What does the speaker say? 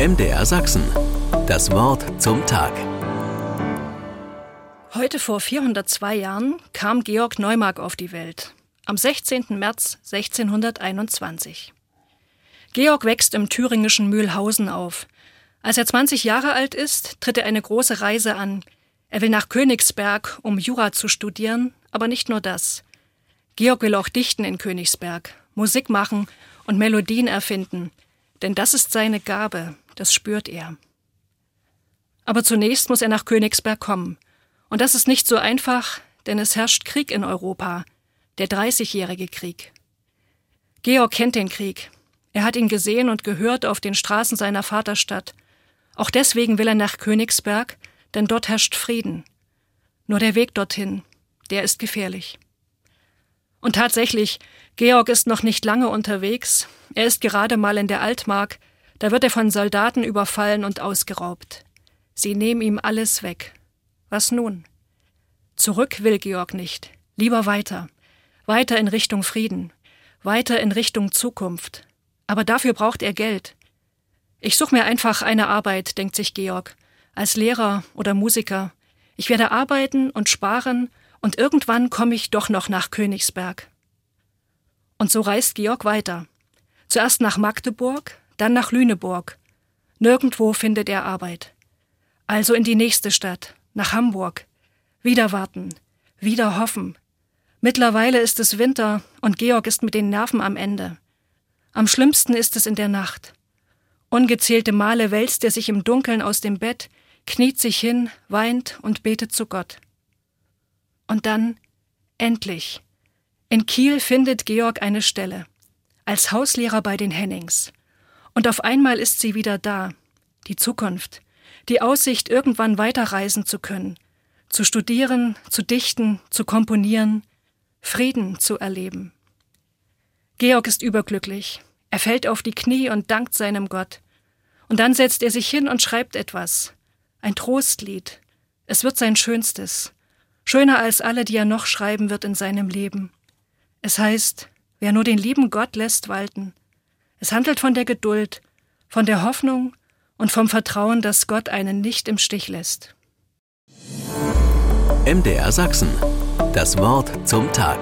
MDR Sachsen. Das Wort zum Tag. Heute vor 402 Jahren kam Georg Neumark auf die Welt. Am 16. März 1621. Georg wächst im thüringischen Mühlhausen auf. Als er 20 Jahre alt ist, tritt er eine große Reise an. Er will nach Königsberg, um Jura zu studieren, aber nicht nur das. Georg will auch dichten in Königsberg, Musik machen und Melodien erfinden, denn das ist seine Gabe, das spürt er. Aber zunächst muss er nach Königsberg kommen. Und das ist nicht so einfach, denn es herrscht Krieg in Europa, der Dreißigjährige Krieg. Georg kennt den Krieg. Er hat ihn gesehen und gehört auf den Straßen seiner Vaterstadt. Auch deswegen will er nach Königsberg, denn dort herrscht Frieden. Nur der Weg dorthin, der ist gefährlich. Und tatsächlich, Georg ist noch nicht lange unterwegs. Er ist gerade mal in der Altmark, da wird er von Soldaten überfallen und ausgeraubt. Sie nehmen ihm alles weg. Was nun? Zurück will Georg nicht. Lieber weiter. Weiter in Richtung Frieden. Weiter in Richtung Zukunft. Aber dafür braucht er Geld. Ich suche mir einfach eine Arbeit, denkt sich Georg. Als Lehrer oder Musiker. Ich werde arbeiten und sparen und irgendwann komme ich doch noch nach Königsberg. Und so reist Georg weiter. Zuerst nach Magdeburg, dann nach Lüneburg. Nirgendwo findet er Arbeit. Also in die nächste Stadt, nach Hamburg. Wieder warten, wieder hoffen. Mittlerweile ist es Winter und Georg ist mit den Nerven am Ende. Am schlimmsten ist es in der Nacht. Ungezählte Male wälzt er sich im Dunkeln aus dem Bett, kniet sich hin, weint und betet zu Gott. Und dann, endlich, in Kiel findet Georg eine Stelle, als Hauslehrer bei den Hennings. Und auf einmal ist sie wieder da, die Zukunft, die Aussicht, irgendwann weiterreisen zu können, zu studieren, zu dichten, zu komponieren, Frieden zu erleben. Georg ist überglücklich. Er fällt auf die Knie und dankt seinem Gott. Und dann setzt er sich hin und schreibt etwas. Ein Trostlied. Es wird sein schönstes. Schöner als alle, die er noch schreiben wird in seinem Leben. Es heißt, wer nur den lieben Gott lässt walten, es handelt von der Geduld, von der Hoffnung und vom Vertrauen, dass Gott einen nicht im Stich lässt. MDR Sachsen. Das Wort zum Tag.